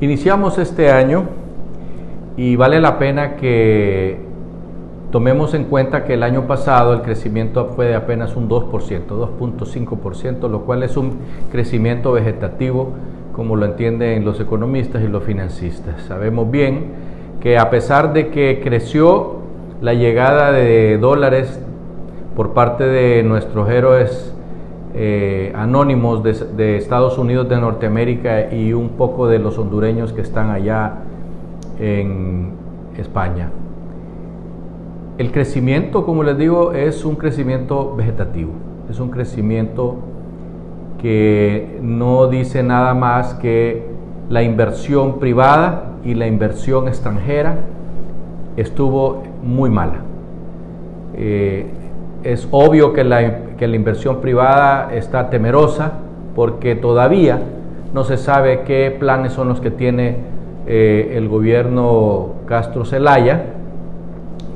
Iniciamos este año y vale la pena que tomemos en cuenta que el año pasado el crecimiento fue de apenas un 2%, 2.5%, lo cual es un crecimiento vegetativo como lo entienden los economistas y los financistas. Sabemos bien que a pesar de que creció la llegada de dólares por parte de nuestros héroes eh, anónimos de, Estados Unidos de Norteamérica y un poco de los hondureños que están allá en España. El crecimiento, como les digo, es un crecimiento vegetativo, es un crecimiento que no dice nada más que la inversión privada y la inversión extranjera estuvo muy mala. Eh, es obvio que la, que la inversión privada está temerosa porque todavía no se sabe qué planes son los que tiene eh, el gobierno Castro Zelaya,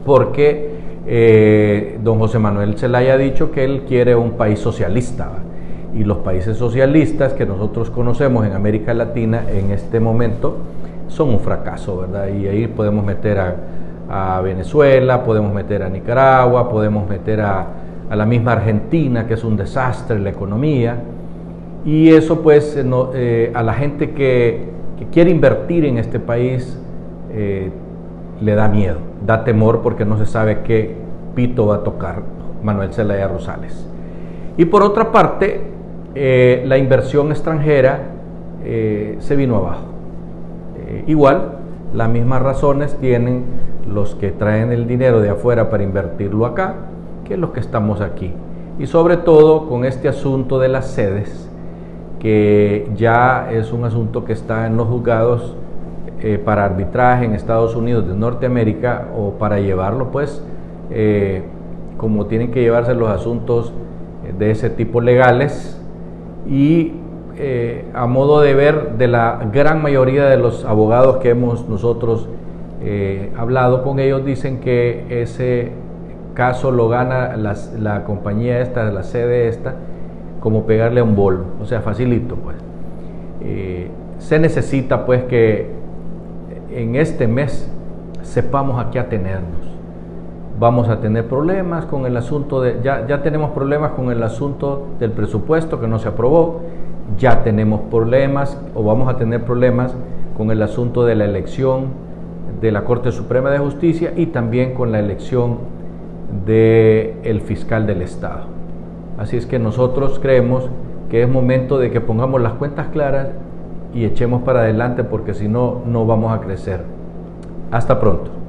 porque eh, don José Manuel Zelaya ha dicho que él quiere un país socialista. Y los países socialistas que nosotros conocemos en América Latina en este momento son un fracaso, ¿verdad? Y ahí podemos meter a, a Venezuela, podemos meter a Nicaragua, podemos meter a, la misma Argentina, que es un desastre la economía. Y eso pues eh, eh, a la gente que, quiere invertir en este país eh, le da miedo, da temor porque no se sabe qué pito va a tocar Manuel Zelaya Rosales. Y por otra parte, la inversión extranjera se vino abajo. igual, las mismas razones tienen los que traen el dinero de afuera para invertirlo acá que los que estamos aquí. Y sobre todo con este asunto de las sedes, que ya es un asunto que está en los juzgados eh, para arbitraje en Estados Unidos de Norteamérica o para llevarlo pues eh, como tienen que llevarse los asuntos de ese tipo legales y eh, a modo de ver de la gran mayoría de los abogados que hemos nosotros eh, hablado con ellos, dicen que ese caso lo gana la compañía esta, la sede esta, como pegarle a un bolo, o sea, facilito pues. Eh, se necesita pues que en este mes sepamos a qué atenernos. Vamos a tener problemas con el asunto de, ya, ya tenemos problemas con el asunto del presupuesto que no se aprobó, ya tenemos problemas o vamos a tener problemas con el asunto de la elección de la Corte Suprema de Justicia y también con la elección del el fiscal del Estado. Así es que nosotros creemos que es momento de que pongamos las cuentas claras y echemos para adelante porque si no, no vamos a crecer. Hasta pronto.